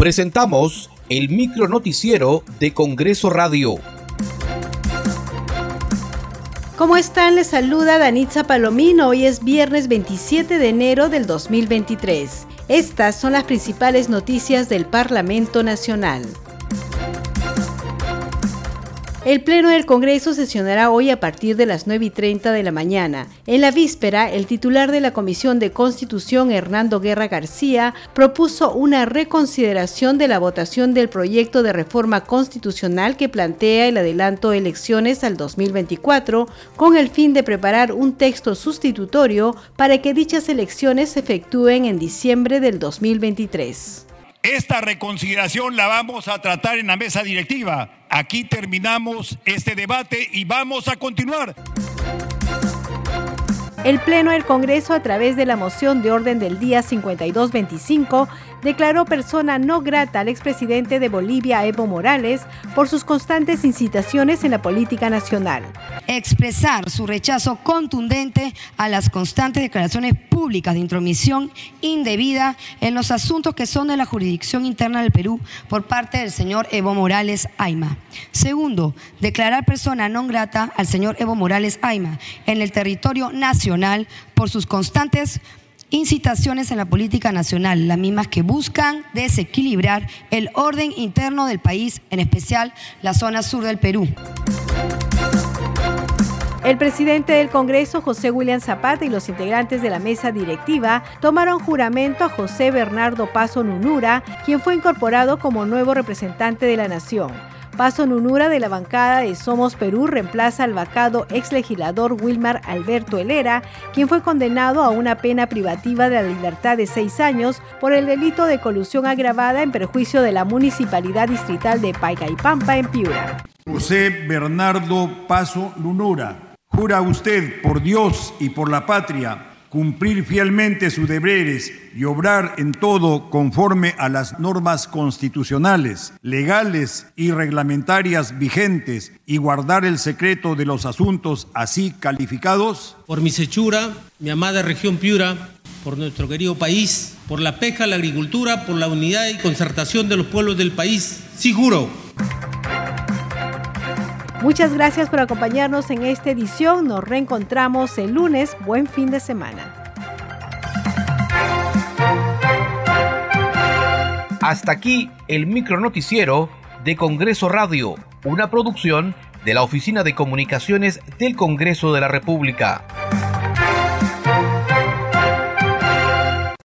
Presentamos el micro noticiero de Congreso Radio. ¿Cómo están? Les saluda Danitza Palomino. Hoy es viernes 27 de enero del 2023. Estas son las principales noticias del Parlamento Nacional. El Pleno del Congreso sesionará hoy a partir de las 9 y 30 de la mañana. En la víspera, el titular de la Comisión de Constitución, Hernando Guerra García, propuso una reconsideración de la votación del proyecto de reforma constitucional que plantea el adelanto de elecciones al 2024 con el fin de preparar un texto sustitutorio para que dichas elecciones se efectúen en diciembre del 2023. Esta reconsideración la vamos a tratar en la mesa directiva. Aquí terminamos este debate y vamos a continuar. El Pleno del Congreso, a través de la moción de orden del día 5225, declaró persona no grata al expresidente de Bolivia, Evo Morales, por sus constantes incitaciones en la política nacional. Expresar su rechazo contundente a las constantes declaraciones públicas de intromisión indebida en los asuntos que son de la jurisdicción interna del Perú por parte del señor Evo Morales Aima. Segundo, declarar persona no grata al señor Evo Morales Aima en el territorio nacional por sus constantes incitaciones en la política nacional, las mismas que buscan desequilibrar el orden interno del país, en especial la zona sur del Perú. El presidente del Congreso, José William Zapata, y los integrantes de la mesa directiva tomaron juramento a José Bernardo Paso Nunura, quien fue incorporado como nuevo representante de la nación. Paso Nunura de la bancada de Somos Perú reemplaza al vacado ex legislador Wilmar Alberto Helera, quien fue condenado a una pena privativa de la libertad de seis años por el delito de colusión agravada en perjuicio de la municipalidad distrital de Paicaipampa en Piura. José Bernardo Paso Nunura, jura usted por Dios y por la patria cumplir fielmente sus deberes y obrar en todo conforme a las normas constitucionales, legales y reglamentarias vigentes y guardar el secreto de los asuntos así calificados? Por mi sechura, mi amada región Piura, por nuestro querido país, por la pesca, la agricultura, por la unidad y concertación de los pueblos del país, sí. Muchas gracias por acompañarnos en esta edición. Nos reencontramos el lunes. Buen fin de semana. Hasta aquí el micro noticiero de Congreso Radio, una producción de la Oficina de Comunicaciones del Congreso de la República.